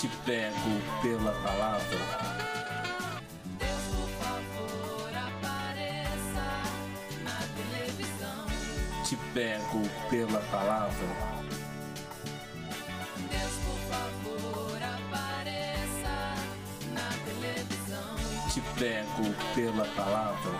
Te pego pela palavra. Deus, por apareça na televisão. Te pego pela palavra. Deus, por favor, apareça na televisão. Te pego pela palavra.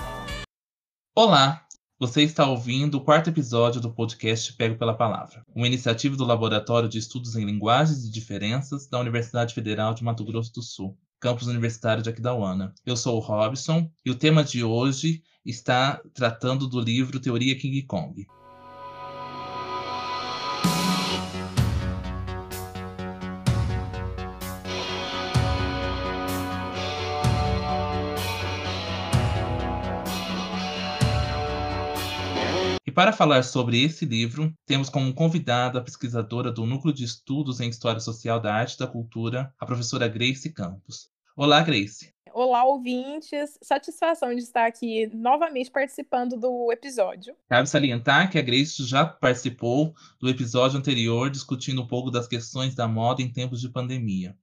Olá, você está ouvindo o quarto episódio do podcast Pego pela Palavra, uma iniciativa do Laboratório de Estudos em Linguagens e Diferenças da Universidade Federal de Mato Grosso do Sul, campus universitário de Aquidauana. Eu sou o Robson e o tema de hoje está tratando do livro Teoria King Kong. Para falar sobre esse livro, temos como convidada a pesquisadora do Núcleo de Estudos em História Social da Arte e da Cultura, a professora Grace Campos. Olá, Grace. Olá, ouvintes. Satisfação de estar aqui novamente participando do episódio. Cabe salientar que a Grace já participou do episódio anterior discutindo um pouco das questões da moda em tempos de pandemia.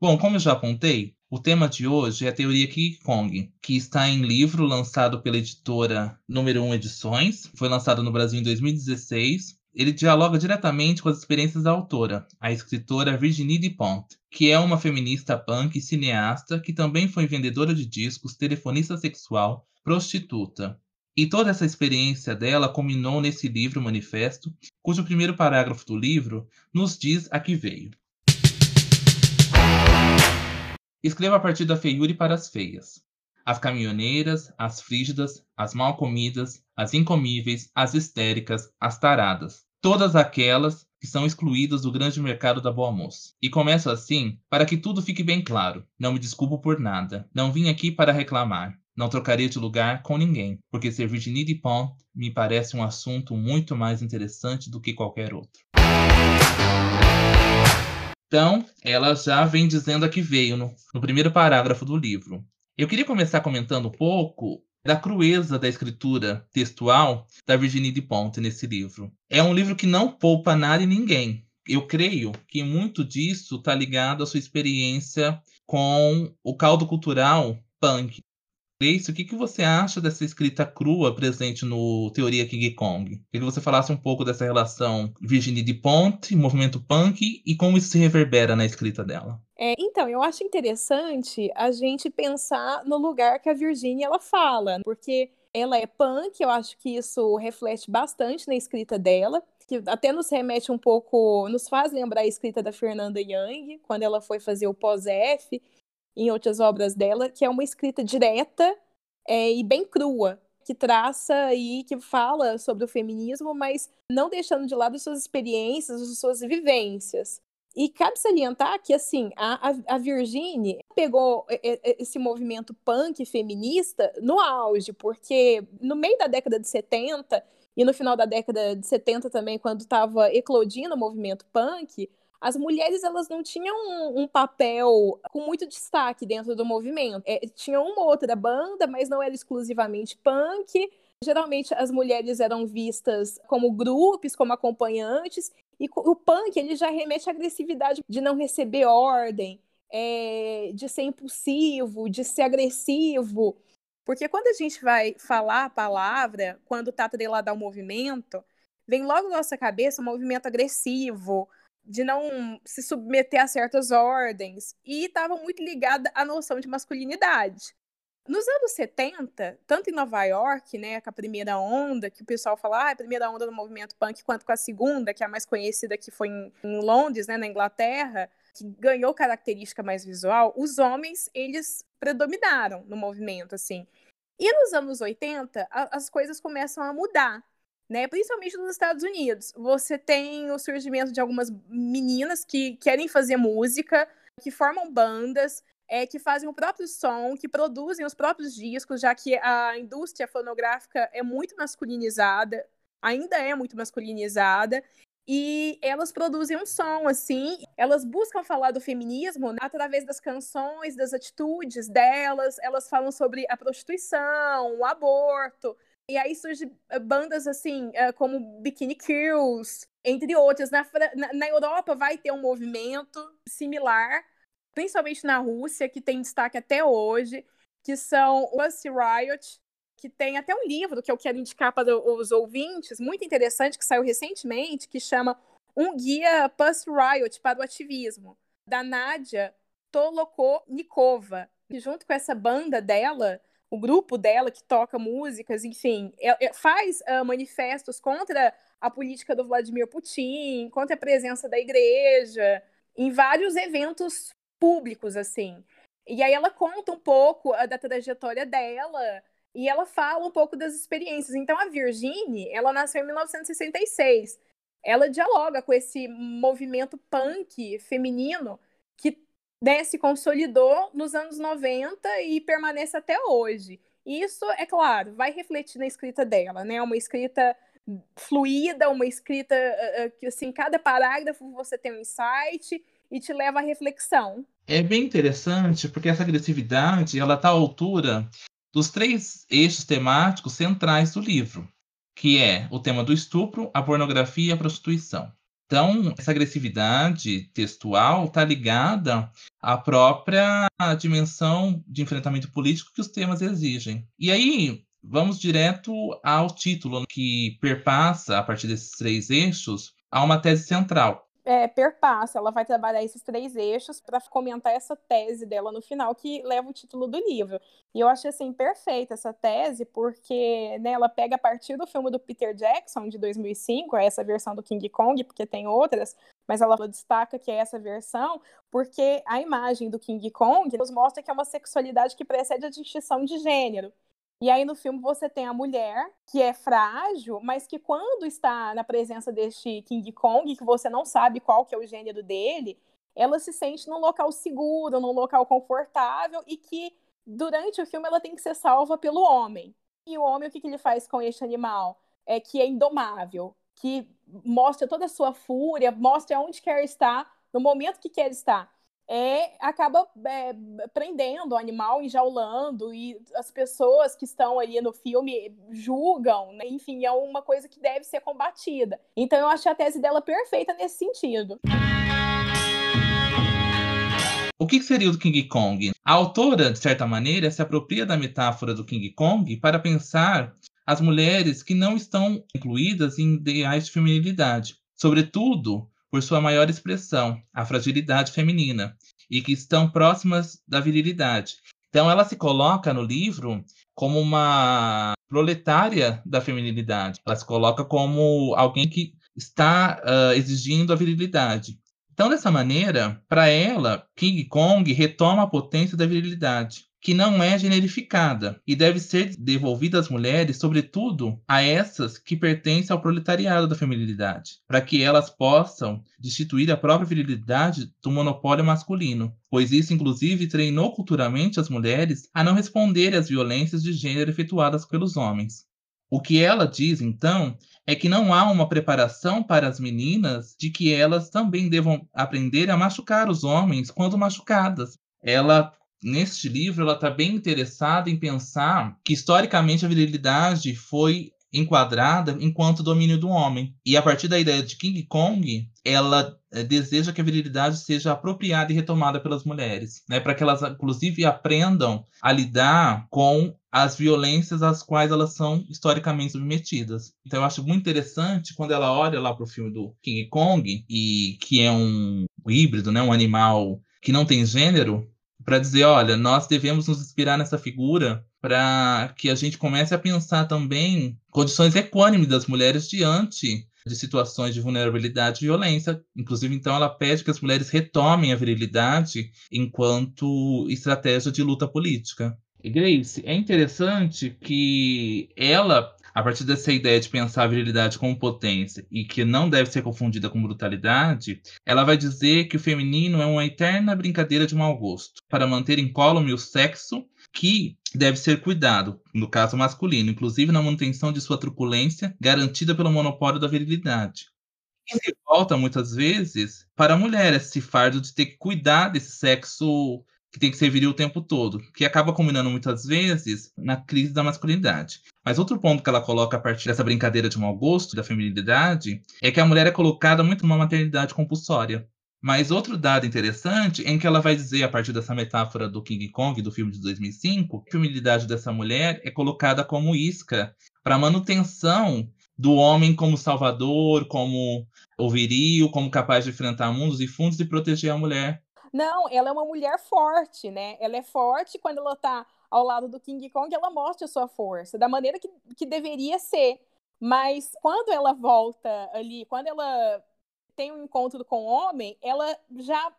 Bom, como eu já apontei, o tema de hoje é a teoria King Kong, que está em livro lançado pela editora Número 1 Edições, foi lançado no Brasil em 2016. Ele dialoga diretamente com as experiências da autora, a escritora Virginie Dupont, que é uma feminista punk e cineasta que também foi vendedora de discos, telefonista sexual, prostituta. E toda essa experiência dela culminou nesse livro manifesto, cujo primeiro parágrafo do livro nos diz a que veio. Escreva a partir da feiura e para as feias. As caminhoneiras, as frígidas, as mal comidas, as incomíveis, as histéricas, as taradas. Todas aquelas que são excluídas do grande mercado da boa moça. E começo assim, para que tudo fique bem claro. Não me desculpo por nada. Não vim aqui para reclamar. Não trocaria de lugar com ninguém, porque ser Virginie Dupont me parece um assunto muito mais interessante do que qualquer outro. Então, ela já vem dizendo a que veio no, no, primeiro parágrafo do livro. Eu queria começar comentando um pouco da crueza da escritura textual da Virginie Dupont nesse livro. É um livro que não poupa nada e ninguém. Eu creio que muito disso está ligado à sua experiência com o caldo cultural punk. Grace, o que, que você acha dessa escrita crua presente no Teoria King Kong? Queria que você falasse um pouco dessa relação Virginie Dupont, movimento punk e como isso se reverbera na escrita dela. É, então, eu acho interessante a gente pensar no lugar que a Virginie ela fala, porque ela é punk, eu acho que isso reflete bastante na escrita dela, que até nos remete um pouco, nos faz lembrar a escrita da Fernanda Young, quando ela foi fazer o pós-F, em outras obras dela, que é uma escrita direta é, e bem crua, que traça e que fala sobre o feminismo, mas não deixando de lado suas experiências, suas vivências. E cabe salientar que, assim, a, a, Virginie pegou esse movimento punk feminista no auge, porque no meio da década de 70 e no final da década de 70 também, quando estava eclodindo o movimento punk, as mulheres elas não tinham um, um, papel com muito destaque dentro do movimento. É, tinha uma outra banda, mas não era exclusivamente punk. Geralmente as mulheres eram vistas como grupos, como acompanhantes, e o punk ele já remete à agressividade de não receber ordem, é, de ser impulsivo, de ser agressivo. Porque quando a gente vai falar a palavra, quando está atrelada ao movimento, vem logo na nossa cabeça um movimento agressivo, de não se submeter a certas ordens e estava muito ligada à noção de masculinidade. Nos anos 70, tanto em Nova York, né, com a primeira onda, que o pessoal fala, ah, a primeira onda do movimento punk, quanto com a segunda, que é a mais conhecida, que foi em, em Londres, né, na Inglaterra, que ganhou característica mais visual, os homens, eles predominaram no movimento, assim. E nos anos 80, a, as coisas começam a mudar né? Principalmente nos Estados Unidos. Você tem o surgimento de algumas meninas que querem fazer música, que formam bandas, é, que fazem o próprio som, que produzem os próprios discos, já que a indústria fonográfica é muito masculinizada, ainda é muito masculinizada. e elas produzem um som, assim, elas buscam falar do feminismo né, através das canções, das atitudes delas, elas falam sobre a prostituição, o aborto, e aí surgem bandas assim, eh, como Bikini Kills, entre outras. Na, na, na Europa vai ter um movimento similar, principalmente na Rússia, que tem destaque até hoje, que são o Pussy Riot, que tem até um livro que eu quero indicar para os ouvintes, muito interessante, que saiu recentemente, que chama Um Guia Pussy Riot para o Ativismo, da Nadia Tolokonikova. E junto com essa banda dela, o grupo dela que toca músicas, enfim, é, é, faz uh, manifestos contra a política do Vladimir Putin, contra a presença da igreja, em vários eventos públicos, assim. E aí ela conta um pouco uh, da trajetória dela e ela fala um pouco das experiências. Então a Virginie, ela nasceu em 1966. Ela dialoga com esse movimento punk feminino né, se consolidou nos anos 90 e permanece até hoje. Isso, é claro, vai refletir na escrita dela, né? Uma escrita fluida, uma escrita uh, que, assim, cada parágrafo você tem um insight e te leva à reflexão. É bem interessante, porque essa agressividade, ela está à altura dos três eixos temáticos centrais do livro, que é o tema do estupro, a pornografia e a prostituição. Então, essa agressividade textual está ligada à própria dimensão de enfrentamento político que os temas exigem. E aí, vamos direto ao título, que perpassa, a partir desses três eixos, a uma tese central, é, perpassa, ela vai trabalhar esses três eixos para comentar essa tese dela no final, que leva o título do livro. E eu achei, assim, perfeita essa tese, porque né, ela pega a partir do filme do Peter Jackson, de 2005, essa versão do King Kong, porque tem outras, mas ela destaca que é essa versão, porque a imagem do King Kong nos mostra que é uma sexualidade que precede a distinção de gênero. E aí no filme você tem a mulher que é frágil, mas que quando está na presença deste King Kong, que você não sabe qual que é o gênero dele, ela se sente num local seguro, num local confortável e que durante o filme ela tem que ser salva pelo homem. E o homem o que, que ele faz com este animal? É que é indomável, que mostra toda a sua fúria, mostra onde quer estar, no momento que quer estar é, acaba é, prendendo o animal, enjaulando, e as pessoas que estão ali no filme julgam, né? enfim, é uma coisa que deve ser combatida. Então eu achei a tese dela perfeita nesse sentido. O que seria o King Kong? A autora, de certa maneira, se apropria da metáfora do King Kong para pensar as mulheres que não estão incluídas em ideais de feminilidade. Sobretudo, por sua maior expressão, a fragilidade feminina, e que estão próximas da virilidade. Então, ela se coloca no livro como uma proletária da feminilidade. Ela se coloca como alguém que está uh, exigindo a virilidade. Então, dessa maneira, para ela, King Kong retoma a potência da virilidade que não é generificada e deve ser devolvida às mulheres, sobretudo a essas que pertencem ao proletariado da feminilidade, para que elas possam destituir a própria virilidade do monopólio masculino, pois isso inclusive treinou culturalmente as mulheres a não responderem às violências de gênero efetuadas pelos homens. O que ela diz, então, é que não há uma preparação para as meninas de que elas também devam aprender a machucar os homens quando machucadas. Ela neste livro, ela está bem interessada em pensar que historicamente a virilidade foi enquadrada enquanto domínio do homem. E a partir da ideia de King Kong, ela é, deseja que a virilidade seja apropriada e retomada pelas mulheres, né, para que elas inclusive aprendam a lidar com as violências às quais elas são historicamente submetidas. Então eu acho muito interessante quando ela olha lá para o filme do King Kong e que é um híbrido, né, um animal que não tem gênero, para dizer, olha, nós devemos nos inspirar nessa figura para que a gente comece a pensar também condições equânimes das mulheres diante de situações de vulnerabilidade e violência. Inclusive, então, ela pede que as mulheres retomem a virilidade enquanto estratégia de luta política. Grace, é interessante que ela a partir dessa ideia de pensar a virilidade como potência e que não deve ser confundida com brutalidade, ela vai dizer que o feminino é uma eterna brincadeira de mau gosto, para manter incólume o sexo que deve ser cuidado, no caso masculino, inclusive na manutenção de sua truculência, garantida pelo monopólio da virilidade. E se volta muitas vezes para a mulher esse fardo de ter que cuidar desse sexo que tem que ser viril o tempo todo, que acaba combinando muitas vezes na crise da masculinidade. Mas outro ponto que ela coloca a partir dessa brincadeira de mau gosto, da feminilidade, é que a mulher é colocada muito numa maternidade compulsória. Mas outro dado interessante em que ela vai dizer, a partir dessa metáfora do King Kong, do filme de 2005, que a feminilidade dessa mulher é colocada como isca para manutenção do homem como salvador, como o viril, como capaz de enfrentar mundos e fundos e proteger a mulher. Não, ela é uma mulher forte, né? Ela é forte quando ela tá ao lado do King Kong, ela mostra a sua força, da maneira que, que deveria ser. Mas quando ela volta ali, quando ela tem um encontro com o homem, ela já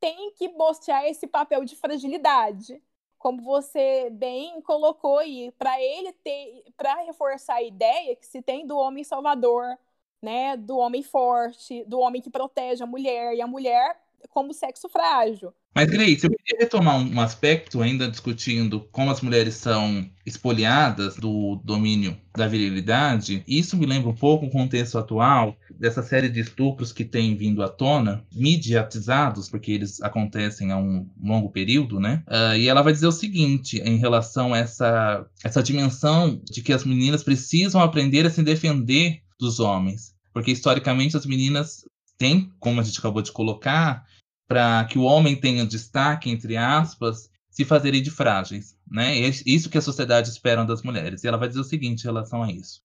tem que mostrar esse papel de fragilidade. Como você bem colocou aí, para ele ter, para reforçar a ideia que se tem do homem salvador, né, do homem forte, do homem que protege a mulher e a mulher como sexo frágil. Mas, Grace, eu queria retomar um aspecto, ainda discutindo como as mulheres são espoliadas do domínio da virilidade. Isso me lembra um pouco o contexto atual dessa série de estupros que tem vindo à tona, mediatizados, porque eles acontecem há um longo período, né? Uh, e ela vai dizer o seguinte em relação a essa, essa dimensão de que as meninas precisam aprender a se defender dos homens. Porque historicamente as meninas têm, como a gente acabou de colocar, para que o homem tenha destaque, entre aspas, se fazerem de frágeis. Né? É isso que a sociedade espera das mulheres. E ela vai dizer o seguinte em relação a isso.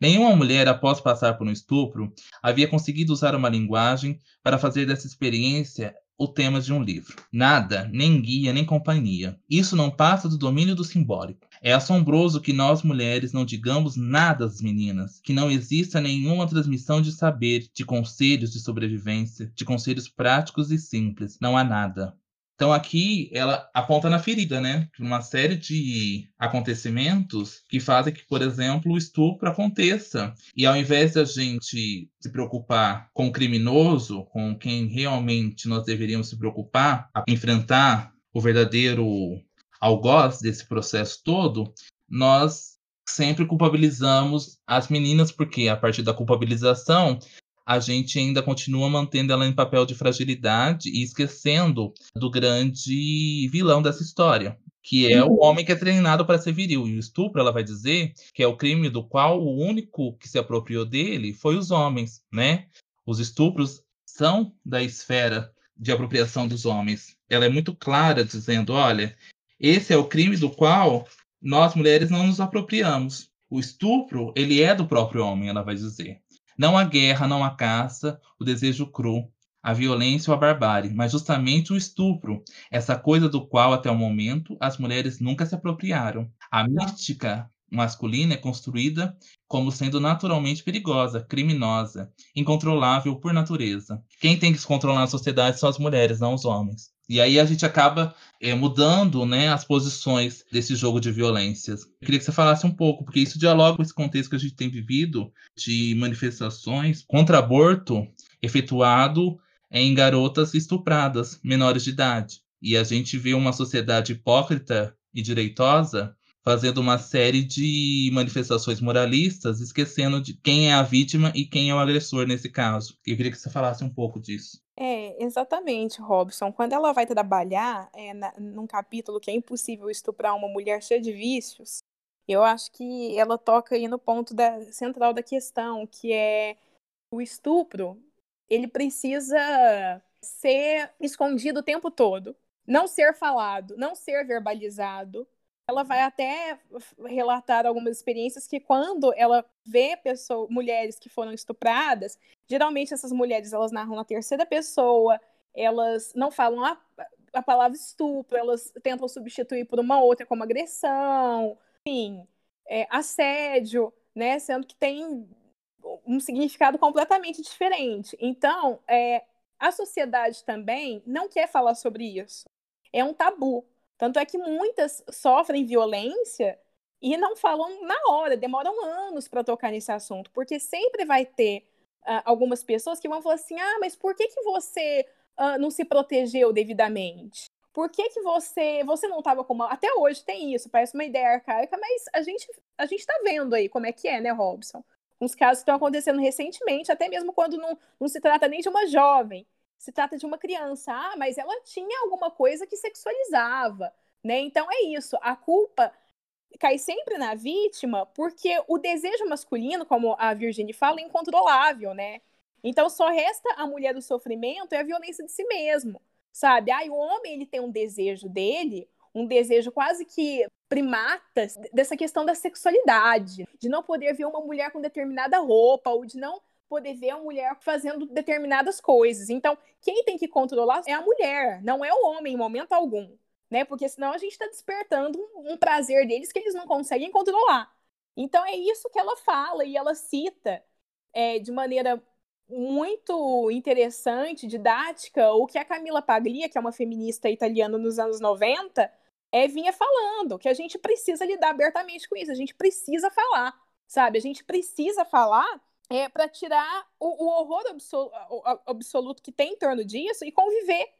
Nenhuma mulher, após passar por um estupro, havia conseguido usar uma linguagem para fazer dessa experiência o tema de um livro. Nada, nem guia, nem companhia. Isso não passa do domínio do simbólico. É assombroso que nós mulheres não digamos nada às meninas, que não exista nenhuma transmissão de saber, de conselhos de sobrevivência, de conselhos práticos e simples. Não há nada. Então aqui ela aponta na ferida, né? Uma série de acontecimentos que fazem que, por exemplo, o estupro aconteça. E ao invés da gente se preocupar com o criminoso, com quem realmente nós deveríamos se preocupar, a enfrentar o verdadeiro algoz desse processo todo, nós sempre culpabilizamos as meninas, porque a partir da culpabilização a gente ainda continua mantendo ela em papel de fragilidade e esquecendo do grande vilão dessa história, que é o uhum. homem que é treinado para ser viril. E o estupro, ela vai dizer, que é o crime do qual o único que se apropriou dele foi os homens, né? Os estupros são da esfera de apropriação dos homens. Ela é muito clara dizendo, olha, esse é o crime do qual nós mulheres não nos apropriamos. O estupro, ele é do próprio homem, ela vai dizer. Não a guerra, não a caça, o desejo cru, a violência ou a barbárie, mas justamente o estupro, essa coisa do qual até o momento as mulheres nunca se apropriaram. A mística masculina é construída como sendo naturalmente perigosa, criminosa, incontrolável por natureza. Quem tem que se controlar na sociedade são as mulheres, não os homens. E aí a gente acaba é, mudando né, as posições desse jogo de violências. Eu queria que você falasse um pouco, porque isso dialoga com esse contexto que a gente tem vivido de manifestações contra aborto efetuado em garotas estupradas, menores de idade. E a gente vê uma sociedade hipócrita e direitosa fazendo uma série de manifestações moralistas, esquecendo de quem é a vítima e quem é o agressor nesse caso. Eu queria que você falasse um pouco disso. É, exatamente, Robson. Quando ela vai trabalhar é, na, num capítulo que é impossível estuprar uma mulher cheia de vícios, eu acho que ela toca aí no ponto da, central da questão, que é o estupro, ele precisa ser escondido o tempo todo, não ser falado, não ser verbalizado, ela vai até relatar algumas experiências que quando ela vê pessoas, mulheres que foram estupradas, geralmente essas mulheres elas narram na terceira pessoa, elas não falam a, a palavra estupro, elas tentam substituir por uma outra como agressão, enfim, é, assédio, né, sendo que tem um significado completamente diferente. Então, é, a sociedade também não quer falar sobre isso. É um tabu. Tanto é que muitas sofrem violência e não falam na hora, demoram anos para tocar nesse assunto, porque sempre vai ter uh, algumas pessoas que vão falar assim: ah, mas por que, que você uh, não se protegeu devidamente? Por que, que você você não estava com uma. Até hoje tem isso, parece uma ideia arcaica, mas a gente a gente está vendo aí como é que é, né, Robson? uns casos que estão acontecendo recentemente, até mesmo quando não, não se trata nem de uma jovem, se trata de uma criança. Ah, mas ela tinha alguma coisa que sexualizava, né? Então é isso. A culpa cai sempre na vítima, porque o desejo masculino, como a Virginie fala, é incontrolável, né? Então só resta a mulher do sofrimento e a violência de si mesmo, sabe? Ah, o homem ele tem um desejo dele, um desejo quase que primata dessa questão da sexualidade, de não poder ver uma mulher com determinada roupa ou de não poder ver a mulher fazendo determinadas coisas. Então, quem tem que controlar é a mulher, não é o homem em momento algum né? Porque senão a gente está despertando um, prazer deles que eles não conseguem controlar. Então é isso que ela fala e ela cita é, de maneira muito interessante, didática, o que a Camila Paglia, que é uma feminista italiana nos anos 90, é, vinha falando, que a gente precisa lidar abertamente com isso, a gente precisa falar, sabe? A gente precisa falar é, para tirar o, o horror absoluto, absoluto que tem em torno disso e conviver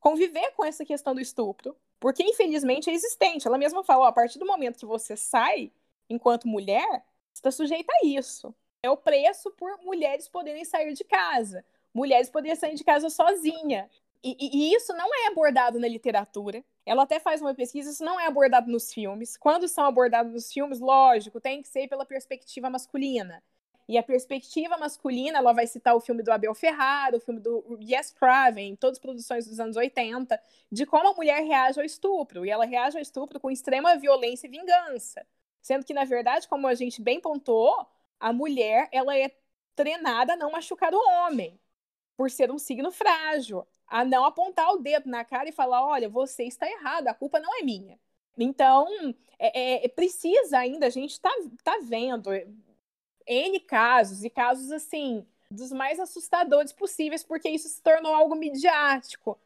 conviver com essa questão do estupro, porque infelizmente é existente. Ela mesma falou, a partir do momento que você sai enquanto mulher, está sujeita a isso. É o preço por mulheres poderem sair de casa, mulheres poderem sair de casa sozinha. E, e, e, isso não é abordado na literatura. Ela até faz uma pesquisa, isso não é abordado nos filmes. Quando são abordados nos filmes, lógico, tem que ser pela perspectiva masculina. E a perspectiva masculina, ela vai citar o filme do Abel Ferrara, o filme do Yes Craven, todas as produções dos anos 80, de como a mulher reage ao estupro. E ela reage ao estupro com extrema violência e vingança. Sendo que, na verdade, como a gente bem pontuou, a mulher ela é treinada a não machucar o homem, por ser um signo frágil, a não apontar o dedo na cara e falar: olha, você está errado, a culpa não é minha. Então, é, é, precisa ainda, a gente está tá vendo, N casos, e casos assim, dos mais assustadores possíveis, porque isso se tornou algo midiático.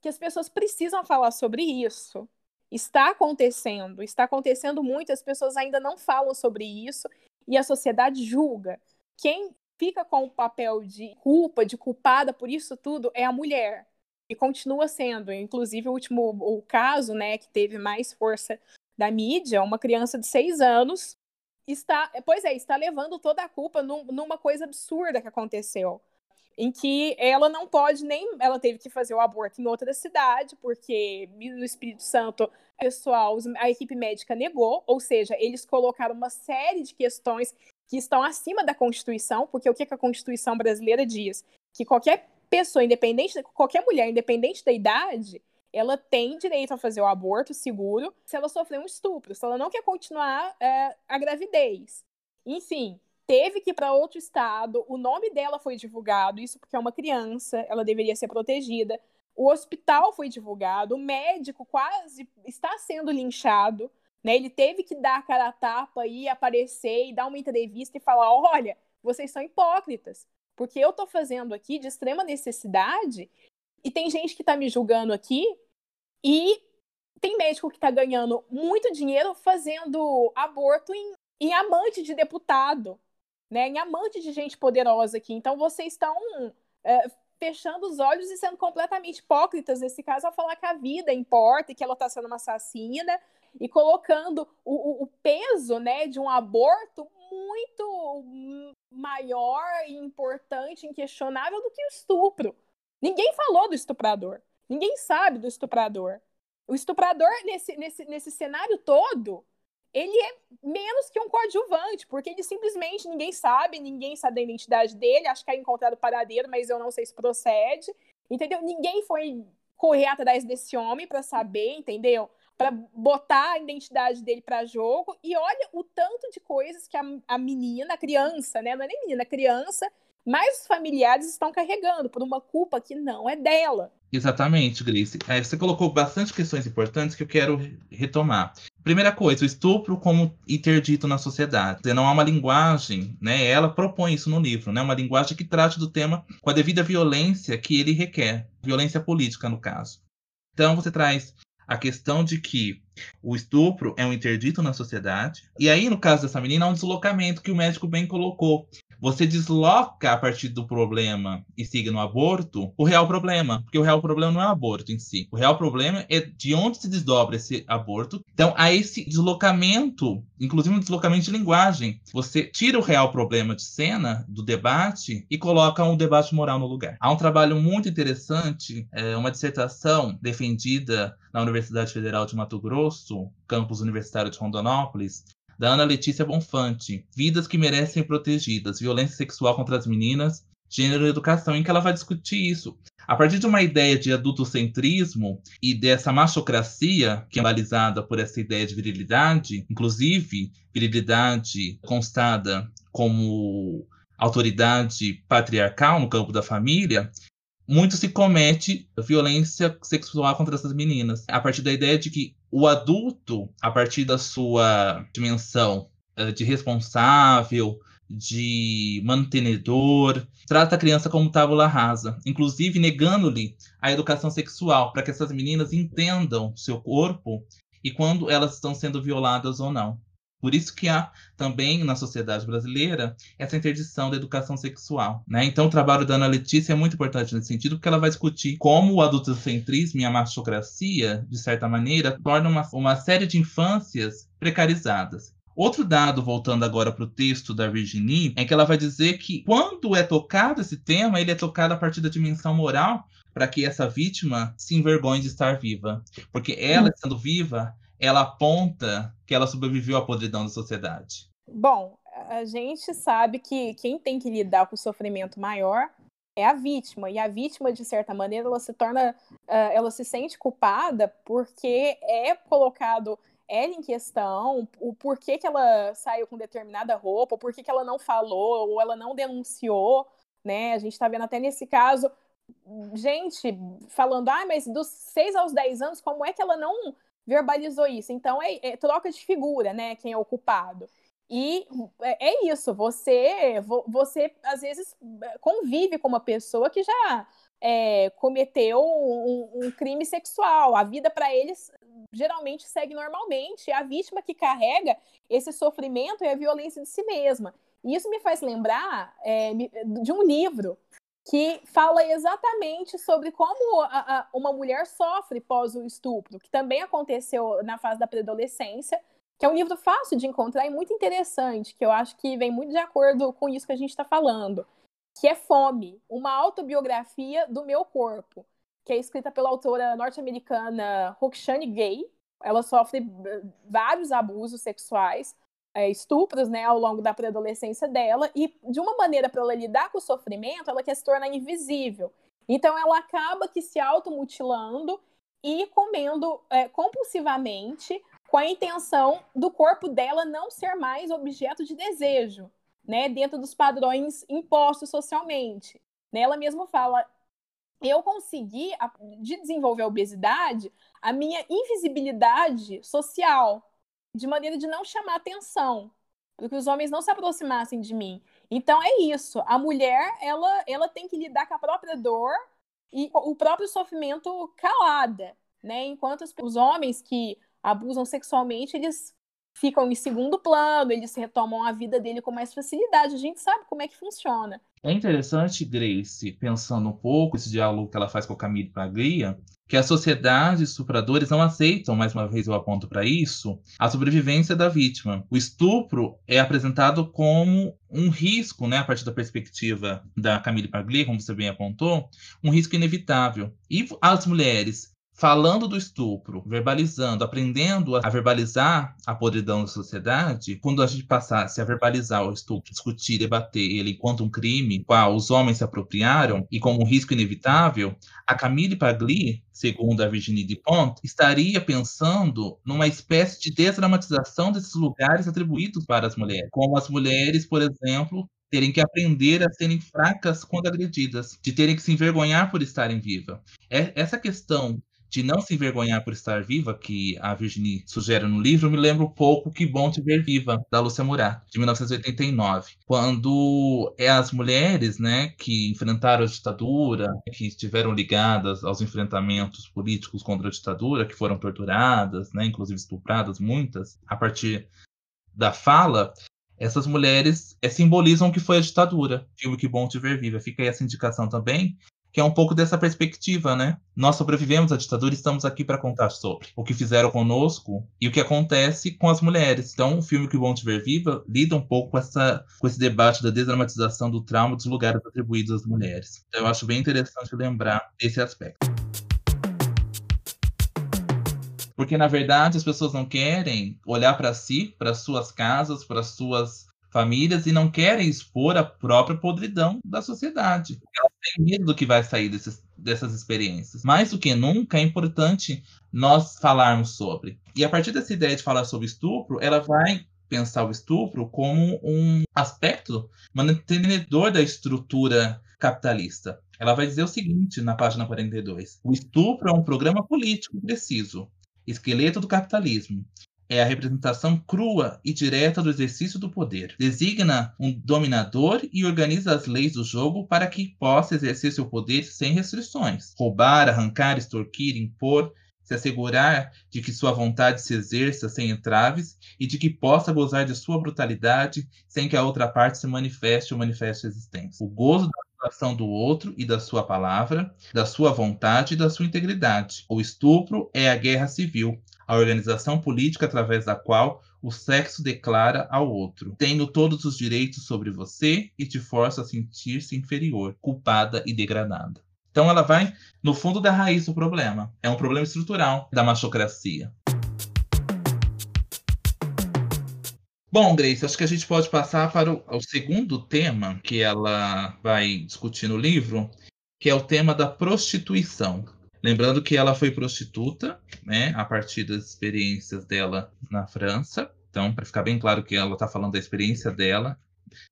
Que as pessoas precisam falar sobre isso. Está acontecendo, está acontecendo muito, as pessoas ainda não falam sobre isso e a sociedade julga. Quem fica com o papel de culpa, de culpada por isso tudo, é a mulher. E continua sendo. Inclusive, o último o caso, né, que teve mais força da mídia, uma criança de seis anos está, pois é, está levando toda a culpa num, numa coisa absurda que aconteceu. Em que ela não pode nem. Ela teve que fazer o aborto em outra cidade, porque no Espírito Santo, pessoal, a equipe médica negou, ou seja, eles colocaram uma série de questões que estão acima da Constituição, porque o que a Constituição brasileira diz? Que qualquer pessoa, independente, qualquer mulher, independente da idade, ela tem direito a fazer o aborto seguro se ela sofrer um estupro, se ela não quer continuar é, a gravidez. Enfim, teve que ir para outro estado, o nome dela foi divulgado, isso porque é uma criança, ela deveria ser protegida. O hospital foi divulgado, o médico quase está sendo linchado, né? Ele teve que dar a cara a tapa e aparecer e dar uma entrevista e falar: olha, vocês são hipócritas, porque eu estou fazendo aqui de extrema necessidade e tem gente que está me julgando aqui e tem médico que está ganhando muito dinheiro fazendo aborto em, em amante de deputado, né? Em amante de gente poderosa aqui. Então vocês estão é, fechando os olhos e sendo completamente hipócritas nesse caso ao falar que a vida importa e que ela está sendo uma assassina e colocando o, o, peso né, de um aborto muito maior e importante, inquestionável do que o estupro. Ninguém falou do estuprador. Ninguém sabe do estuprador. O estuprador, nesse, nesse, nesse cenário todo, ele é menos que um coadjuvante, porque ele simplesmente ninguém sabe, ninguém sabe da identidade dele, acho que é encontrado paradeiro, mas eu não sei se procede, entendeu? Ninguém foi correr atrás desse homem para saber, entendeu? Para botar a identidade dele para jogo. E olha o tanto de coisas que a, a menina, a criança, né? Não é nem menina, a criança mas os familiares estão carregando por uma culpa que não é dela. Exatamente, Grace. É, você colocou bastante questões importantes que eu quero retomar. Primeira coisa, o estupro como interdito na sociedade. Não há uma linguagem, né? Ela propõe isso no livro, né? Uma linguagem que trate do tema com a devida violência que ele requer, violência política no caso. Então você traz a questão de que o estupro é um interdito na sociedade. E aí, no caso dessa menina, há um deslocamento que o médico bem colocou. Você desloca a partir do problema e siga no aborto o real problema, porque o real problema não é o aborto em si. O real problema é de onde se desdobra esse aborto. Então, há esse deslocamento, inclusive um deslocamento de linguagem. Você tira o real problema de cena do debate e coloca um debate moral no lugar. Há um trabalho muito interessante, é, uma dissertação defendida na Universidade Federal de Mato Grosso, campus universitário de Rondonópolis, da Ana Letícia Bonfante, Vidas que Merecem Protegidas, Violência Sexual contra as Meninas, Gênero e Educação, em que ela vai discutir isso. A partir de uma ideia de adultocentrismo e dessa machocracia, que é balizada por essa ideia de virilidade, inclusive virilidade constada como autoridade patriarcal no campo da família, muito se comete violência sexual contra essas meninas. A partir da ideia de que o adulto, a partir da sua dimensão uh, de responsável, de mantenedor, trata a criança como tábula rasa, inclusive negando-lhe a educação sexual, para que essas meninas entendam seu corpo e quando elas estão sendo violadas ou não. Por isso que há também na sociedade brasileira essa interdição da educação sexual. Né? Então, o trabalho da Ana Letícia é muito importante nesse sentido, porque ela vai discutir como o adultocentrismo e a machocracia, de certa maneira, tornam uma, uma série de infâncias precarizadas. Outro dado, voltando agora para o texto da Virginie, é que ela vai dizer que quando é tocado esse tema, ele é tocado a partir da dimensão moral para que essa vítima se envergonhe de estar viva. Porque ela, estando viva, ela aponta que ela sobreviveu à podridão da sociedade? Bom, a gente sabe que quem tem que lidar com o sofrimento maior é a vítima. E a vítima, de certa maneira, ela se torna, uh, ela se sente culpada porque é colocado ela em questão, o porquê que ela saiu com determinada roupa, o porquê que ela não falou, ou ela não denunciou, né? A gente está vendo até nesse caso, gente falando, ah, mas dos 6 aos 10 anos, como é que ela não verbalizou isso. Então é, é troca de figura, né? Quem é o culpado. E é, é isso, você, você às vezes convive com uma pessoa que já é, cometeu um, um, crime sexual. A vida para eles geralmente segue normalmente. É a vítima que carrega esse sofrimento e a violência de si mesma. E isso me faz lembrar é, de um livro que fala exatamente sobre como a, a, uma mulher sofre pós o estupro, que também aconteceu na fase da pré-adolescência, que é um livro fácil de encontrar e muito interessante, que eu acho que vem muito de acordo com isso que a gente está falando, que é Fome, uma autobiografia do meu corpo, que é escrita pela autora norte-americana Roxane Gay. Ela sofre eh, vários abusos sexuais, é, estupros né, ao longo da pré-adolescência dela, e de uma maneira para ela lidar com o sofrimento, ela quer se tornar invisível. Então ela acaba que se automutilando e comendo é, compulsivamente com a intenção do corpo dela não ser mais objeto de desejo, né, dentro dos padrões impostos socialmente. Né, ela mesma fala: eu consegui, de desenvolver a obesidade, a minha invisibilidade social, de maneira de não chamar atenção, para que os homens não se aproximassem de mim. Então é isso. A mulher, ela, ela tem que lidar com a própria dor e o próprio sofrimento calada, né? Enquanto os homens que abusam sexualmente, eles ficam em segundo plano, eles retomam a vida dele com mais facilidade. A gente sabe como é que funciona. É interessante, Grace, pensando um pouco esse diálogo que ela faz com a Camille Paglia, que as sociedades supradores não aceitam, mais uma vez eu aponto para isso, a sobrevivência da vítima. O estupro é apresentado como um risco, né, a partir da perspectiva da Camille Paglia, como você bem apontou, um risco inevitável. E as mulheres falando do estupro, verbalizando, aprendendo a verbalizar a podridão da sociedade, quando a gente passasse a verbalizar o estupro, discutir, debater ele enquanto um crime, qual os homens se apropriaram e como um risco inevitável, a Camille Pagli, segundo a Virginie Dupont, estaria pensando numa espécie de desdramatização desses lugares atribuídos para as mulheres, como as mulheres, por exemplo, terem que aprender a serem fracas quando agredidas, de terem que se envergonhar por estarem vivas. É, essa questão de não se envergonhar por estar viva, que a Virginie sugere no livro, me lembra um pouco Que Bom Te Ver Viva, da Lúcia Murat, de 1989. Quando é as mulheres né, que enfrentaram a ditadura, que estiveram ligadas aos enfrentamentos políticos contra a ditadura, que foram torturadas, né, inclusive estupradas muitas, a partir da fala, essas mulheres é, simbolizam o que foi a ditadura. Filme Que Bom Te Ver Viva. Fica aí essa indicação também, que é um pouco dessa perspectiva, né? Nós sobrevivemos à ditadura e estamos aqui para contar sobre o que fizeram conosco e o que acontece com as mulheres. Então, o filme Que Bom Te Ver Viva lida um pouco com, essa, com esse debate da desdramatização do trauma dos lugares atribuídos às mulheres. Então, eu acho bem interessante lembrar esse aspecto. Porque, na verdade, as pessoas não querem olhar para si, para suas casas, para suas famílias e não querem expor a própria podridão da sociedade. Elas têm medo do que vai sair desses, dessas experiências. Mais do que nunca, é importante nós falarmos sobre. E a partir dessa ideia de falar sobre estupro, ela vai pensar o estupro como um aspecto mantenedor da estrutura capitalista. Ela vai dizer o seguinte na página 42: o estupro é um programa político preciso esqueleto do capitalismo. É a representação crua e direta do exercício do poder. Designa um dominador e organiza as leis do jogo para que possa exercer seu poder sem restrições. Roubar, arrancar, extorquir, impor, se assegurar de que sua vontade se exerça sem entraves e de que possa gozar de sua brutalidade sem que a outra parte se manifeste ou manifeste existência. O gozo da ação do outro e da sua palavra, da sua vontade e da sua integridade. O estupro é a guerra civil, a organização política através da qual o sexo declara ao outro, tendo todos os direitos sobre você e te força a sentir-se inferior, culpada e degradada. Então ela vai no fundo da raiz do problema. É um problema estrutural da machocracia. Bom, Grace, acho que a gente pode passar para o, o, segundo tema que ela vai discutir no livro, que é o tema da prostituição. Lembrando que ela foi prostituta, né, a partir das experiências dela na França. Então, para ficar bem claro que ela está falando da experiência dela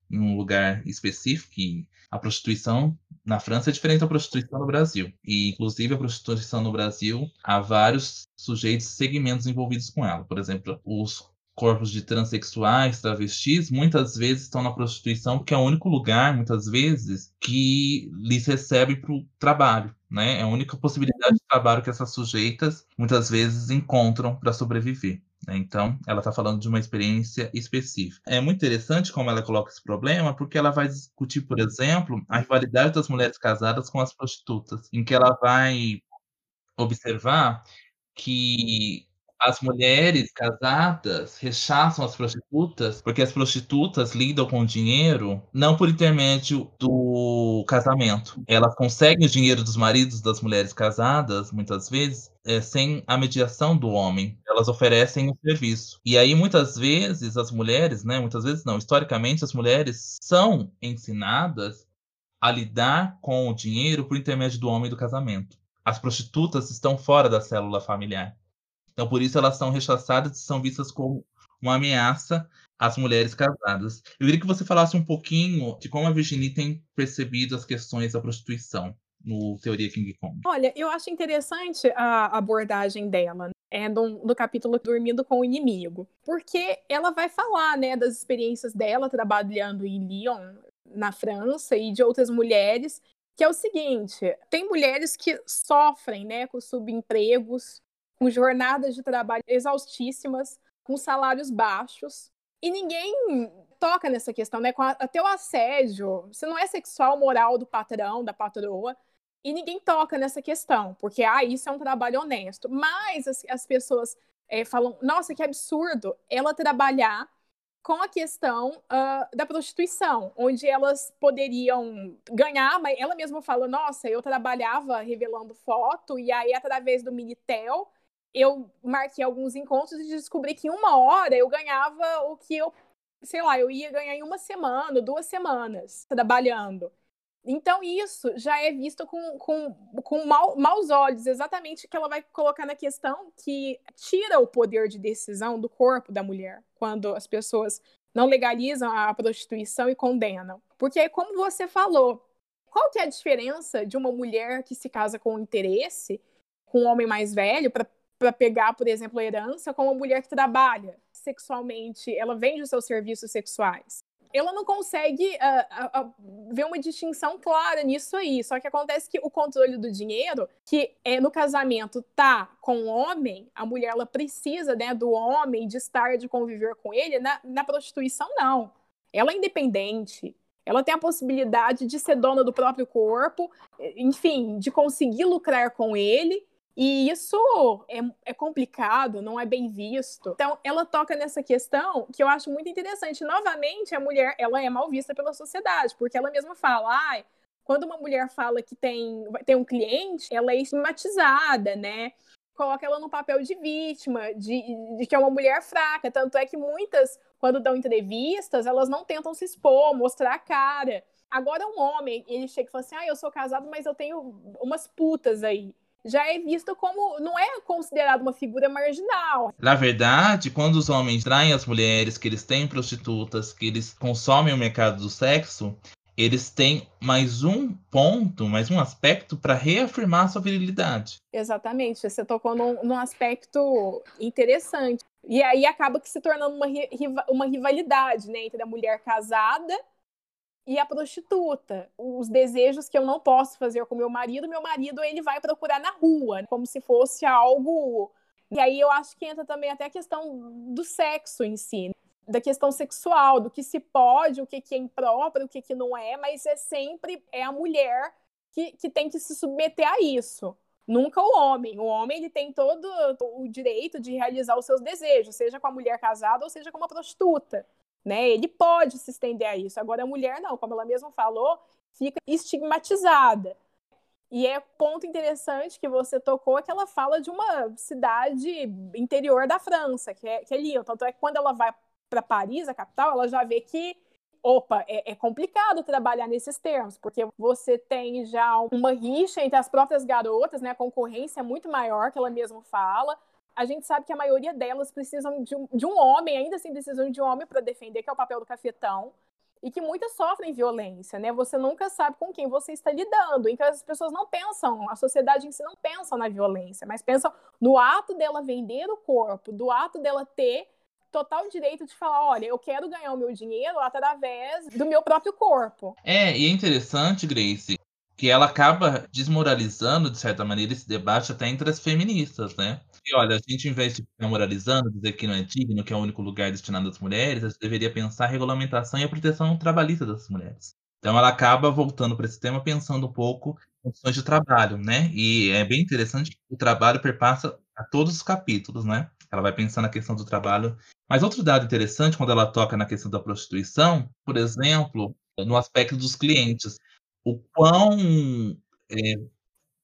em um lugar específico, a prostituição na França é diferente da prostituição no Brasil. E, inclusive, a prostituição no Brasil, há vários sujeitos, segmentos envolvidos com ela. Por exemplo, os corpos de transexuais, travestis, muitas vezes estão na prostituição porque é o único lugar, muitas vezes, que lhes recebe para o trabalho. Né? É a única possibilidade de trabalho que essas sujeitas muitas vezes encontram para sobreviver. Né? Então, ela está falando de uma experiência específica. É muito interessante como ela coloca esse problema, porque ela vai discutir, por exemplo, a rivalidade das mulheres casadas com as prostitutas, em que ela vai observar que as mulheres casadas rechaçam as prostitutas porque as prostitutas lidam com dinheiro não por intermédio do casamento. Elas conseguem o dinheiro dos maridos das mulheres casadas, muitas vezes, é, sem a mediação do homem. Elas oferecem o um serviço. E aí, muitas vezes, as mulheres, né? Muitas vezes não, historicamente, as mulheres são ensinadas a lidar com o dinheiro por intermédio do homem do casamento. As prostitutas estão fora da célula familiar. Então, por isso, elas são rechaçadas e são vistas como uma ameaça às mulheres casadas. Eu queria que você falasse um pouquinho de como a Virginie tem percebido as questões da prostituição no Teoria King Kong. Olha, eu acho interessante a abordagem dela. Né? É no, no capítulo Dormindo com o Inimigo, porque ela vai falar, né, das experiências dela trabalhando em Lyon, na França, e de outras mulheres, que é o seguinte: tem mulheres que sofrem, né, com subempregos, com jornadas de trabalho exaustíssimas, com salários baixos, e ninguém toca nessa questão, né? Com a, até o assédio, se não é sexual moral do patrão, da patroa, e ninguém toca nessa questão, porque ah, isso é um trabalho honesto. Mas as, as pessoas é, falam, nossa, que absurdo ela trabalhar com a questão uh, da prostituição, onde elas poderiam ganhar, mas ela mesma fala, nossa, eu trabalhava revelando foto, e aí através do Minitel eu marquei alguns encontros e descobri que em uma hora eu ganhava o que eu, sei lá, eu ia ganhar em uma semana, duas semanas trabalhando. Então, isso já é visto com, com, com mau, maus olhos, exatamente que ela vai colocar na questão que tira o poder de decisão do corpo da mulher, quando as pessoas não legalizam a prostituição e condenam. Porque, como você falou, qual que é a diferença de uma mulher que se casa com interesse, com um homem mais velho, para para pegar, por exemplo, a herança com uma mulher que trabalha sexualmente, ela vende os seus serviços sexuais. ela não consegue uh, uh, uh, ver uma distinção clara nisso aí. Só que acontece que o controle do dinheiro, que é no casamento tá com o homem, a mulher ela precisa né, do homem, de estar, de conviver com ele, na, na prostituição, não. Ela é independente. Ela tem a possibilidade de ser dona do próprio corpo, enfim, de conseguir lucrar com ele e isso é, é, complicado, não é bem visto. Então, ela toca nessa questão que eu acho muito interessante. Novamente, a mulher ela é mal vista pela sociedade, porque ela mesma fala, ai, quando uma mulher fala que tem, tem um cliente, ela é estigmatizada, né? Coloca ela no papel de vítima, de, de que é uma mulher fraca. Tanto é que muitas, quando dão entrevistas, elas não tentam se expor, mostrar a cara. Agora, um homem, ele chega e fala assim: ah, eu sou casado, mas eu tenho umas putas aí já é visto como não é considerado uma figura marginal. Na verdade, quando os homens traem as mulheres, que eles têm prostitutas, que eles consomem o mercado do sexo, eles têm mais um ponto, mais um aspecto para reafirmar sua virilidade. Exatamente, você tocou num, num, aspecto interessante. E aí acaba que se tornando uma, uma rivalidade né, entre a mulher casada e a prostituta. Os desejos que eu não posso fazer com meu marido, meu marido ele vai procurar na rua, como se fosse algo. E aí eu acho que entra também até a questão do sexo em si, da questão sexual, do que se pode, o que, que é impróprio, o que, que não é, mas é sempre é a mulher que, que tem que se submeter a isso. Nunca o homem. O homem ele tem todo o direito de realizar os seus desejos, seja com a mulher casada ou seja com uma prostituta né? Ele pode se estender a isso. Agora a mulher não, como ela mesma falou, fica estigmatizada. E é ponto interessante que você tocou é que ela fala de uma cidade interior da França, que é, que é Lyon. Tanto é que quando ela vai para Paris, a capital, ela já vê que opa, é, é, complicado trabalhar nesses termos, porque você tem já uma rixa entre as próprias garotas, né? A concorrência é muito maior, que ela mesma fala a gente sabe que a maioria delas precisam de um, de um homem, ainda assim precisam de um homem para defender, que é o papel do cafetão, e que muitas sofrem violência, né? Você nunca sabe com quem você está lidando. Então as pessoas não pensam, a sociedade em si não pensa na violência, mas pensam no ato dela vender o corpo, do ato dela ter total direito de falar, olha, eu quero ganhar o meu dinheiro através do meu próprio corpo. É, e é interessante, Grace, que ela acaba desmoralizando, de certa maneira, esse debate até entre as feministas, né? E olha, a gente, em vez de ficar moralizando, dizer que não é digno, que é o único lugar destinado às mulheres, a gente deveria pensar a regulamentação e a proteção trabalhista das mulheres. Então ela acaba voltando para esse tema pensando um pouco em questões de trabalho, né? E é bem interessante que o trabalho perpassa a todos os capítulos, né? Ela vai pensando na questão do trabalho. Mas outro dado interessante, quando ela toca na questão da prostituição, por exemplo, no aspecto dos clientes o quão, é,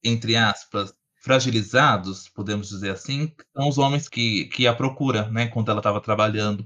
entre aspas, fragilizados, podemos dizer assim, são os homens que, que a procura, né, quando ela estava trabalhando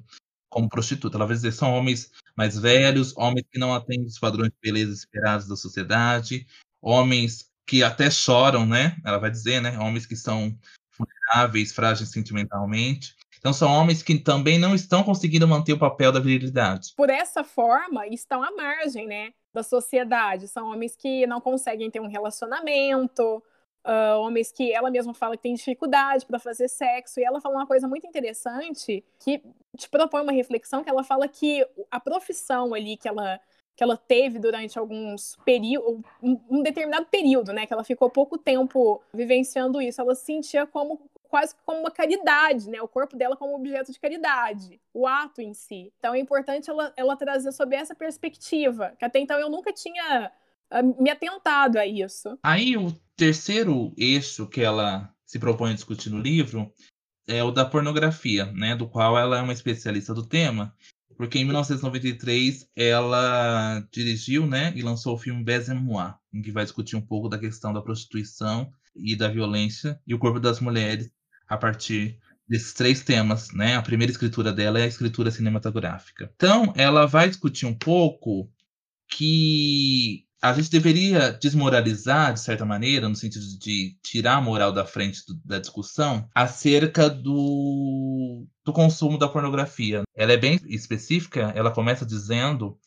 como prostituta. Ela vai dizer, são homens mais velhos, homens que não atendem os padrões de beleza esperados da sociedade, homens que até choram, né? Ela vai dizer, né? Homens que são vulneráveis, frágeis sentimentalmente. Então são homens que também não estão conseguindo manter o papel da virilidade. Por essa forma, estão à margem, né, da sociedade. São homens que não conseguem ter um relacionamento, uh, homens que ela mesma fala que tem dificuldade para fazer sexo. E ela fala uma coisa muito interessante que te propõe uma reflexão, que ela fala que a profissão ali que ela que ela teve durante alguns períodos, um, um determinado período, né, que ela ficou pouco tempo vivenciando isso, ela se sentia como quase como uma caridade, né? O corpo dela como objeto de caridade, o ato em si. Então é importante ela, ela trazer sob essa perspectiva, que até então eu nunca tinha uh, me atentado a isso. Aí o terceiro eixo que ela se propõe a discutir no livro é o da pornografia, né? Do qual ela é uma especialista do tema, porque em 1993 ela dirigiu, né, e lançou o filme Baiser-moi, em que vai discutir um pouco da questão da prostituição e da violência e o corpo das mulheres a partir desses três temas, né? A primeira escritura dela é a escritura cinematográfica. Então, ela vai discutir um pouco que a gente deveria desmoralizar, de certa maneira, no sentido de tirar a moral da frente do, da discussão, acerca do, do consumo da pornografia. Ela é bem específica, ela começa dizendo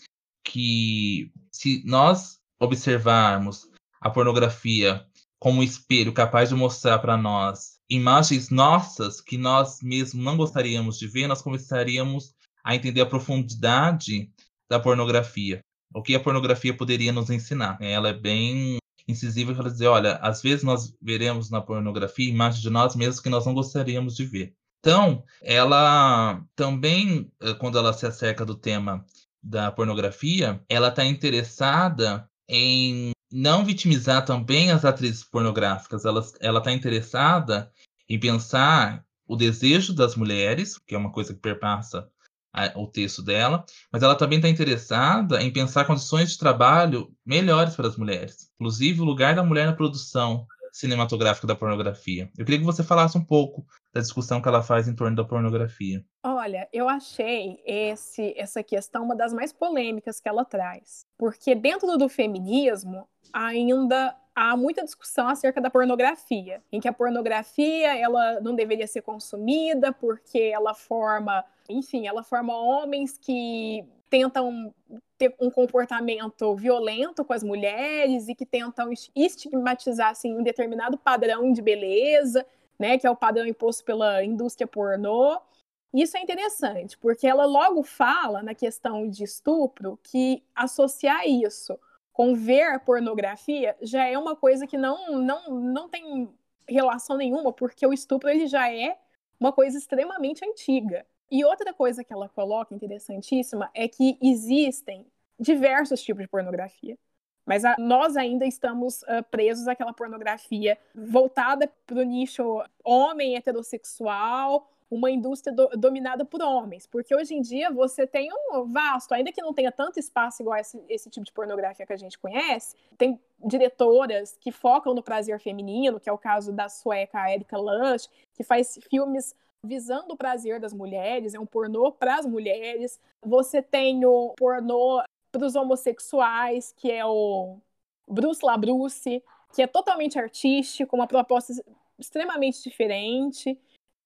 que se nós observarmos a pornografia como um espelho capaz de mostrar para nós imagens nossas que nós mesmos não gostaríamos de ver, nós começaríamos a entender a profundidade da pornografia. O que a pornografia poderia nos ensinar? Ela é bem incisiva ela dizer, olha, às vezes nós veremos na pornografia imagens de nós mesmos que nós não gostaríamos de ver. Então, ela também, eh, quando ela se acerca do tema da pornografia, ela está interessada em não vitimizar também as atrizes pornográficas. Ela está interessada em pensar o desejo das mulheres, que é uma coisa que perpassa a, o texto dela, mas ela também está interessada em pensar condições de trabalho melhores para as mulheres, inclusive o lugar da mulher na produção cinematográfica da pornografia. Eu queria que você falasse um pouco da discussão que ela faz em torno da pornografia. Olha, eu achei esse, essa questão uma das mais polêmicas que ela traz, porque dentro do feminismo ainda há muita discussão acerca da pornografia, em que a pornografia ela não deveria ser consumida porque ela forma, enfim, ela forma homens que tentam ter um comportamento violento com as mulheres e que tentam estigmatizar assim, um determinado padrão de beleza, né, que é o padrão imposto pela indústria pornô. Isso é interessante, porque ela logo fala na questão de estupro que associar isso com ver pornografia já é uma coisa que não, não, não tem relação nenhuma, porque o estupro ele já é uma coisa extremamente antiga. E outra coisa que ela coloca interessantíssima é que existem diversos tipos de pornografia. Mas a, nós ainda estamos uh, presos àquela pornografia voltada para o nicho homem heterossexual, uma indústria do, dominada por homens. Porque hoje em dia você tem um vasto, ainda que não tenha tanto espaço igual esse, esse tipo de pornografia que a gente conhece, tem diretoras que focam no prazer feminino, que é o caso da sueca Erika Lush, que faz filmes visando o prazer das mulheres, é um pornô para as mulheres. Você tem o pornô para os homossexuais, que é o Bruce LaBruce, que é totalmente artístico, uma proposta extremamente diferente.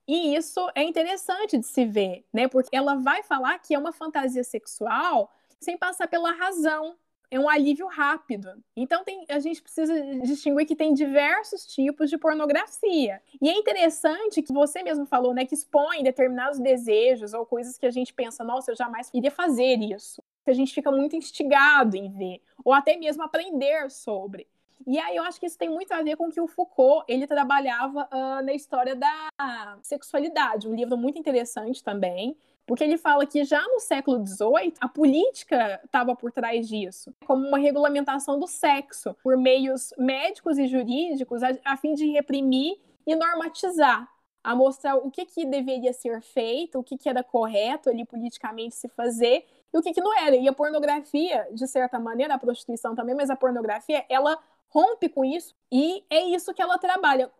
E isso é interessante de se ver, né? Porque ela vai falar que é uma fantasia sexual sem passar pela razão é um alívio rápido. Então tem, a gente precisa distinguir que tem diversos tipos de pornografia. E é interessante que você mesmo falou, né, que expõe determinados desejos ou coisas que a gente pensa, nossa, eu jamais iria fazer isso. A gente fica muito instigado em ver, ou até mesmo aprender sobre. E aí eu acho que isso tem muito a ver com que o Foucault ele trabalhava uh, na história da sexualidade, um livro muito interessante também, porque ele fala que já no século XVIII, a política estava por trás disso, como uma regulamentação do sexo, por meios médicos e jurídicos, a, a fim de reprimir e normatizar, a mostrar o que, que deveria ser feito, o que, que era correto ali politicamente se fazer e o que, que não era. E a pornografia, de certa maneira, a prostituição também, mas a pornografia, ela rompe com isso e é isso que ela trabalha.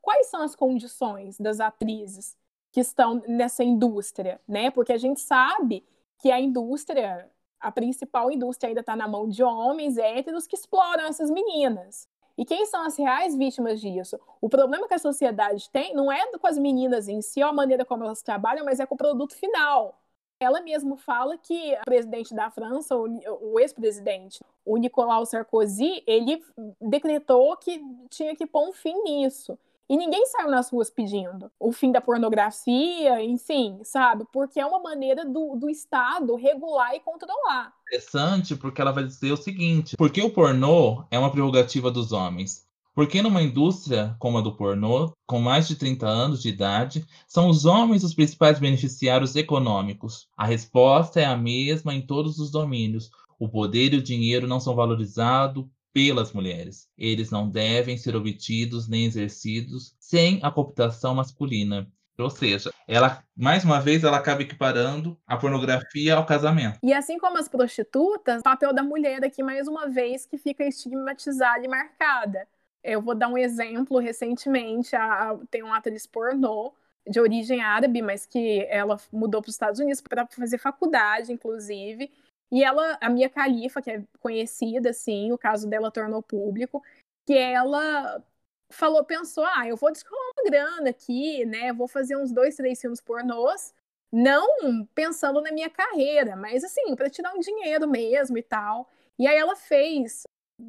Quais são as condições das atrizes? Que estão nessa indústria, né? Porque a gente sabe que a indústria, a principal indústria ainda está na mão de homens héteros que exploram essas meninas. E quem são as reais vítimas disso? O problema que a sociedade tem não é com as meninas em si, a maneira como elas trabalham, mas é com o produto final. Ela mesma fala que o presidente da França, o, ex-presidente, o Nicolau Sarkozy, ele decretou que tinha que pôr um fim nisso. E ninguém saiu nas ruas pedindo o fim da pornografia, enfim, sabe? Porque é uma maneira do, do Estado regular e controlar. Interessante, porque ela vai dizer o seguinte: porque o pornô é uma prerrogativa dos homens? Porque numa indústria como a do pornô, com mais de 30 anos de idade, são os homens os principais beneficiários econômicos? A resposta é a mesma em todos os domínios. O poder e o dinheiro não são valorizados pelas mulheres. Eles não devem ser obtidos nem exercidos sem a cooptação masculina. Ou seja, ela, mais uma vez, ela acaba equiparando a pornografia ao casamento. E assim como as prostitutas, o papel da mulher aqui, mais uma vez, que fica estigmatizada e marcada. Eu vou dar um exemplo recentemente, a, a, tem uma atriz pornô de origem árabe, mas que ela mudou para os Estados Unidos para fazer faculdade, inclusive, e ela, a Mia Khalifa, que é conhecida, assim, o caso dela tornou público, que ela falou, pensou, ah, eu vou descolar uma grana aqui, né? Vou fazer uns dois, três filmes pornôs, não pensando na minha carreira, mas assim, para tirar um dinheiro mesmo e tal. E aí ela fez,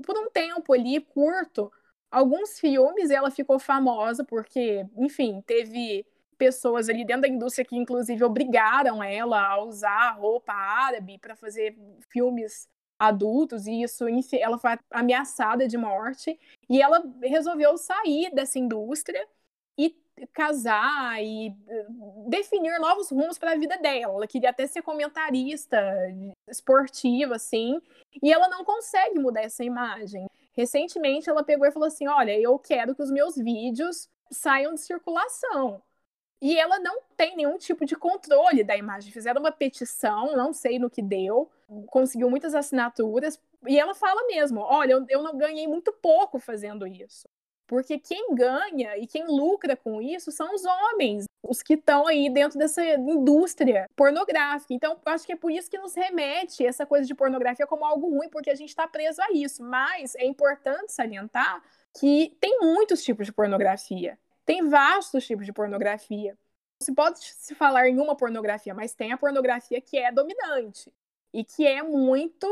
por um tempo ali, curto, alguns filmes, ela ficou famosa porque, enfim, teve pessoas ali dentro da indústria que, inclusive, obrigaram ela a usar roupa árabe para fazer filmes adultos, e isso, ela foi ameaçada de morte, e ela resolveu sair dessa indústria e casar e eh, definir novos rumos para a vida dela. Ela queria até ser comentarista esportiva, assim, e ela não consegue mudar essa imagem. Recentemente, ela pegou e falou assim: Olha, eu quero que os meus vídeos saiam de circulação. E ela não tem nenhum tipo de controle da imagem. Fizeram uma petição, não sei no que deu, conseguiu muitas assinaturas, e ela fala mesmo: Olha, eu, não ganhei muito pouco fazendo isso. Porque quem ganha e quem lucra com isso são os homens, os que estão aí dentro dessa indústria pornográfica. Então, acho que é por isso que nos remete essa coisa de pornografia como algo ruim, porque a gente está preso a isso. Mas é importante salientar que tem muitos tipos de pornografia. Tem vastos tipos de pornografia. Se pode se falar em uma pornografia, mas tem a pornografia que é dominante e que é muito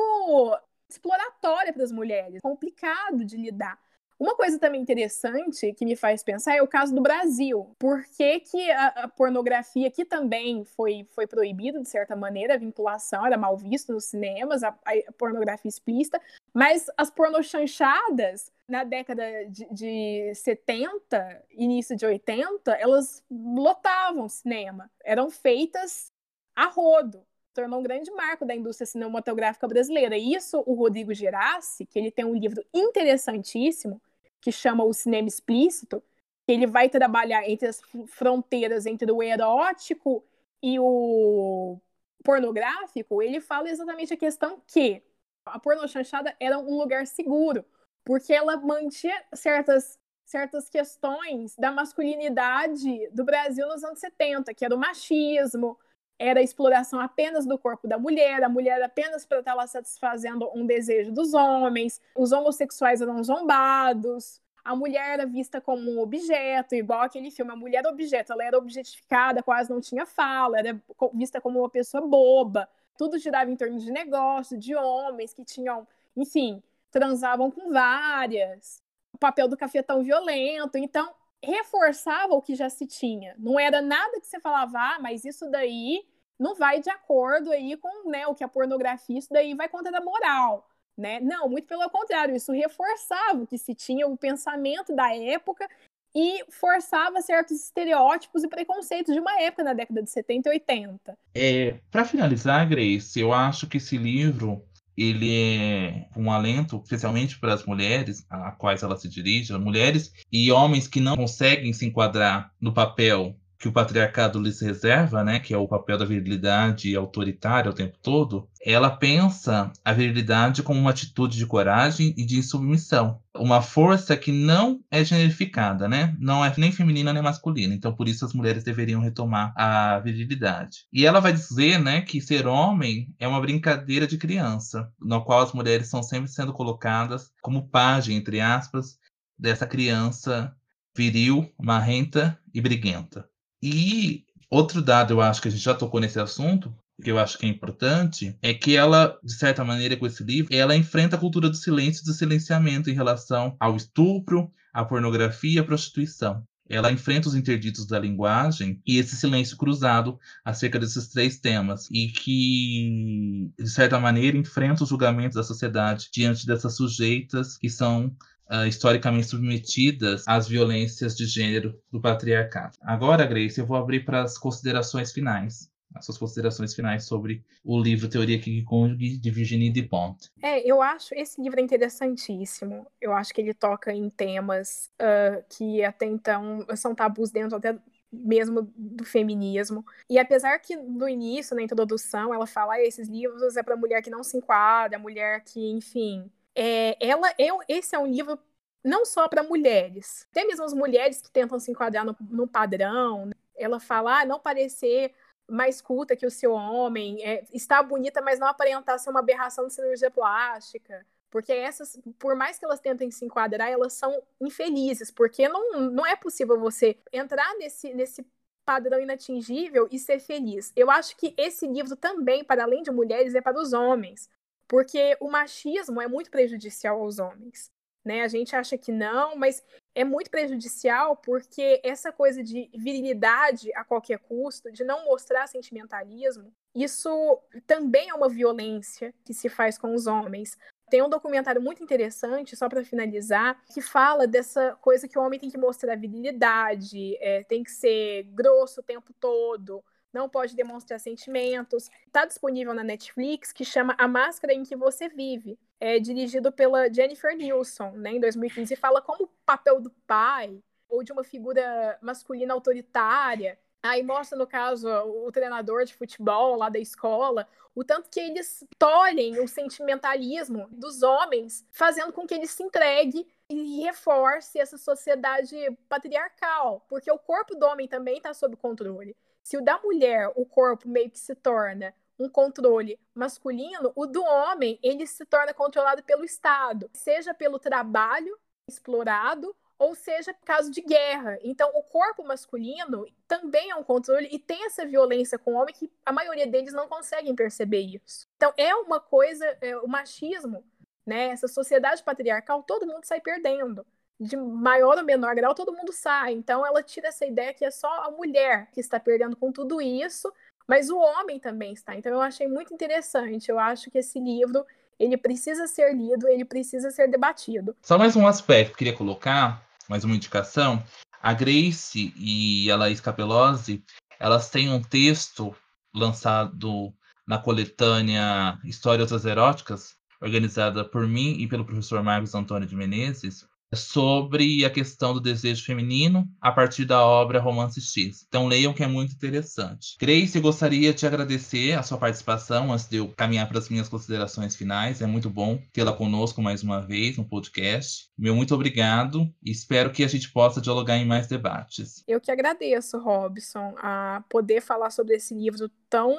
exploratória para as mulheres, complicado de lidar. Uma coisa também interessante que me faz pensar é o caso do Brasil. Por que, que a, a, pornografia, que também foi, foi proibida, de certa maneira, a vinculação era mal visto nos cinemas, a, a pornografia explícita, mas as pornochanchadas, na década de, de 70, início de 80, elas lotavam cinema. Eram feitas a rodo tornou um grande marco da indústria cinematográfica brasileira. E isso o Rodrigo Gerassi, que ele tem um livro interessantíssimo, que chama o cinema explícito, que ele vai trabalhar entre as fronteiras entre o erótico e o pornográfico, ele fala exatamente a questão que a pornochanchada era um lugar seguro, porque ela mantinha certas certas questões da masculinidade do Brasil nos anos 70, que era o machismo, era a exploração apenas do corpo da mulher, a mulher apenas para estar lá satisfazendo um desejo dos homens, os homossexuais eram zombados, a mulher era vista como um objeto, igual aquele filme, a mulher objeto, ela era objetificada, quase não tinha fala, era vista como uma pessoa boba, tudo girava em torno de negócio, de homens que tinham, enfim, transavam com várias, o papel do cafetão violento, então reforçava o que já se tinha. Não era nada que você falava, ah, mas isso daí não vai de acordo aí com né, o que a pornografia, isso daí vai contra a moral. Né? Não, muito pelo contrário, isso reforçava o que se tinha, o pensamento da época e forçava certos estereótipos e preconceitos de uma época na década de 70 e 80. É, Para finalizar, Grace, eu acho que esse livro ele é um alento, especialmente para as mulheres a quais ela se dirige, mulheres e homens que não conseguem se enquadrar no papel que o patriarcado lhes reserva, né, que é o papel da virilidade autoritária o tempo todo, ela pensa a virilidade como uma atitude de coragem e de submissão, uma força que não é generificada, né, não é nem feminina nem masculina. Então, por isso as mulheres deveriam retomar a virilidade. E ela vai dizer, né, que ser homem é uma brincadeira de criança, na qual as mulheres estão sempre sendo colocadas como pajem, entre aspas, dessa criança viril, marrenta e briguenta. E outro dado, eu acho que a gente já tocou nesse assunto, que eu acho que é importante, é que ela, de certa maneira, com esse livro, ela enfrenta a cultura do silêncio e do silenciamento em relação ao estupro, à pornografia e à prostituição. Ela enfrenta os interditos da linguagem e esse silêncio cruzado acerca desses três temas, e que, de certa maneira, enfrenta os julgamentos da sociedade diante dessas sujeitas que são uh, historicamente submetidas às violências de gênero do patriarcado. Agora, Grace, eu vou abrir para as considerações finais. As suas considerações finais sobre o livro Teoria King Kong de Virginie Despont. É, eu acho esse livro interessantíssimo. Eu acho que ele toca em temas uh, que até então são tabus dentro até mesmo do feminismo. E apesar que no início, na introdução, ela fala ah, esses livros é para mulher que não se enquadra, mulher que, enfim, é, ela é, esse é um livro não só para mulheres, até mesmo as mulheres que tentam se enquadrar no, no padrão. Né? Ela fala, ah, não parecer mais culta que o seu homem, é, está bonita, mas não aparentar ser uma aberração de cirurgia plástica. Porque essas, por mais que elas tentem se enquadrar, elas são infelizes, porque não, não é possível você entrar nesse, nesse padrão inatingível e ser feliz. Eu acho que esse livro também, para além de mulheres, é para os homens. Porque o machismo é muito prejudicial aos homens. Né? A gente acha que não, mas é muito prejudicial porque essa coisa de virilidade a qualquer custo, de não mostrar sentimentalismo, isso também é uma violência que se faz com os homens. Tem um documentário muito interessante, só para finalizar, que fala dessa coisa que o homem tem que mostrar virilidade, é, tem que ser grosso o tempo todo, não pode demonstrar sentimentos. Está disponível na Netflix, que chama A Máscara em que Você Vive. É dirigido pela Jennifer Nilsson, né, em 2015, e fala como o papel do pai ou de uma figura masculina autoritária. Aí mostra, no caso, o treinador de futebol lá da escola, o tanto que eles tolhem o sentimentalismo dos homens, fazendo com que ele se entregue e reforce essa sociedade patriarcal, porque o corpo do homem também está sob controle. Se o da mulher, o corpo meio que se torna um controle masculino, o do homem, ele se torna controlado pelo Estado, seja pelo trabalho explorado ou seja caso de guerra. Então, o corpo masculino também é um controle e tem essa violência com o homem que a maioria deles não conseguem perceber isso. Então, é uma coisa, é, o machismo, né, essa sociedade patriarcal, todo mundo sai perdendo de maior ou menor grau, todo mundo sai. Então ela tira essa ideia que é só a mulher que está perdendo com tudo isso, mas o homem também está. Então eu achei muito interessante. Eu acho que esse livro ele precisa ser lido, ele precisa ser debatido. Só mais um aspecto que eu queria colocar, mais uma indicação. A Grace e a Laís Capelozzi, elas têm um texto lançado na coletânea Histórias Eróticas, organizada por mim e pelo professor Marcos Antônio de Menezes, sobre a questão do desejo feminino a partir da obra Romance X. Então leiam que é muito interessante. Grace, gostaria de agradecer a sua participação antes de eu caminhar para as minhas considerações finais. É muito bom tê-la conosco mais uma vez no podcast. Meu muito obrigado e espero que a gente possa dialogar em mais debates. Eu que agradeço, Robson, a poder falar sobre esse livro tão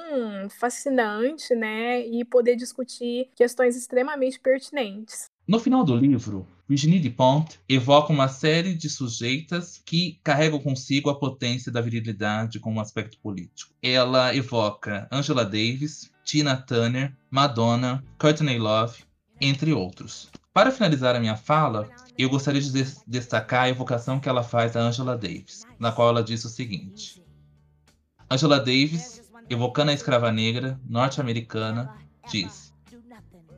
fascinante, né, e poder discutir questões extremamente pertinentes. No final do livro, Virginie Dupont evoca uma série de sujeitas que carregam consigo a potência da virilidade como aspecto político. Ela evoca Angela Davis, Tina Turner, Madonna, Courtney Love, entre outros. Para finalizar a minha fala, eu gostaria de destacar a evocação que ela faz a Angela Davis, na qual ela diz o seguinte: Angela Davis, evocando a escrava negra norte-americana, diz: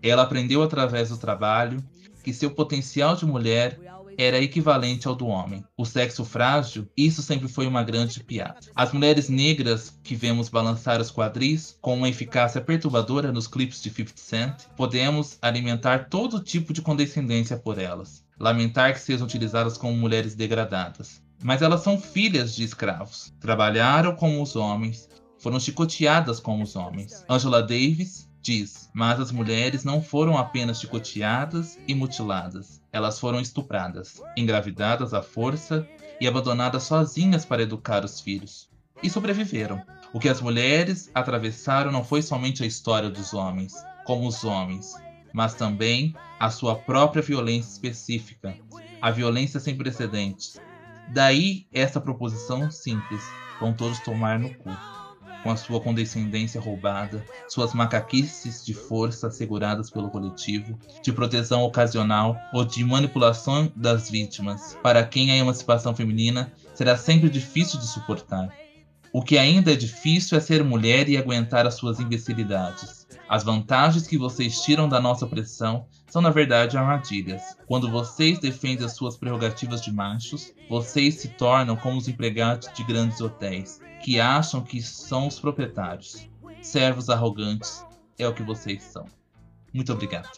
Ela aprendeu através do trabalho que seu potencial de mulher era equivalente ao do homem. O sexo frágil, isso sempre foi uma grande piada. As mulheres negras que vemos balançar os quadris com uma eficácia perturbadora nos clipes de 50 Cent, podemos alimentar todo tipo de condescendência por elas. Lamentar que sejam utilizadas como mulheres degradadas. Mas elas são filhas de escravos. Trabalharam como os homens, foram chicoteadas como os homens. Angela Davis diz: Mas as mulheres não foram apenas chicoteadas e mutiladas, elas foram estupradas, engravidadas à força e abandonadas sozinhas para educar os filhos. E sobreviveram. O que as mulheres atravessaram não foi somente a história dos homens, como os homens, mas também a sua própria violência específica, a violência sem precedentes. Daí essa proposição simples: vão todos tomar no cu com a sua condescendência roubada, suas macaquices de força asseguradas pelo coletivo, de proteção ocasional ou de manipulação das vítimas, para quem a emancipação feminina será sempre difícil de suportar. O que ainda é difícil é ser mulher e aguentar as suas imbecilidades. As vantagens que vocês tiram da nossa opressão são, na verdade, armadilhas. Quando vocês defendem as suas prerrogativas de machos, vocês se tornam como os empregados de grandes hotéis, que acham que são os proprietários. Servos arrogantes é o que vocês são. Muito obrigado.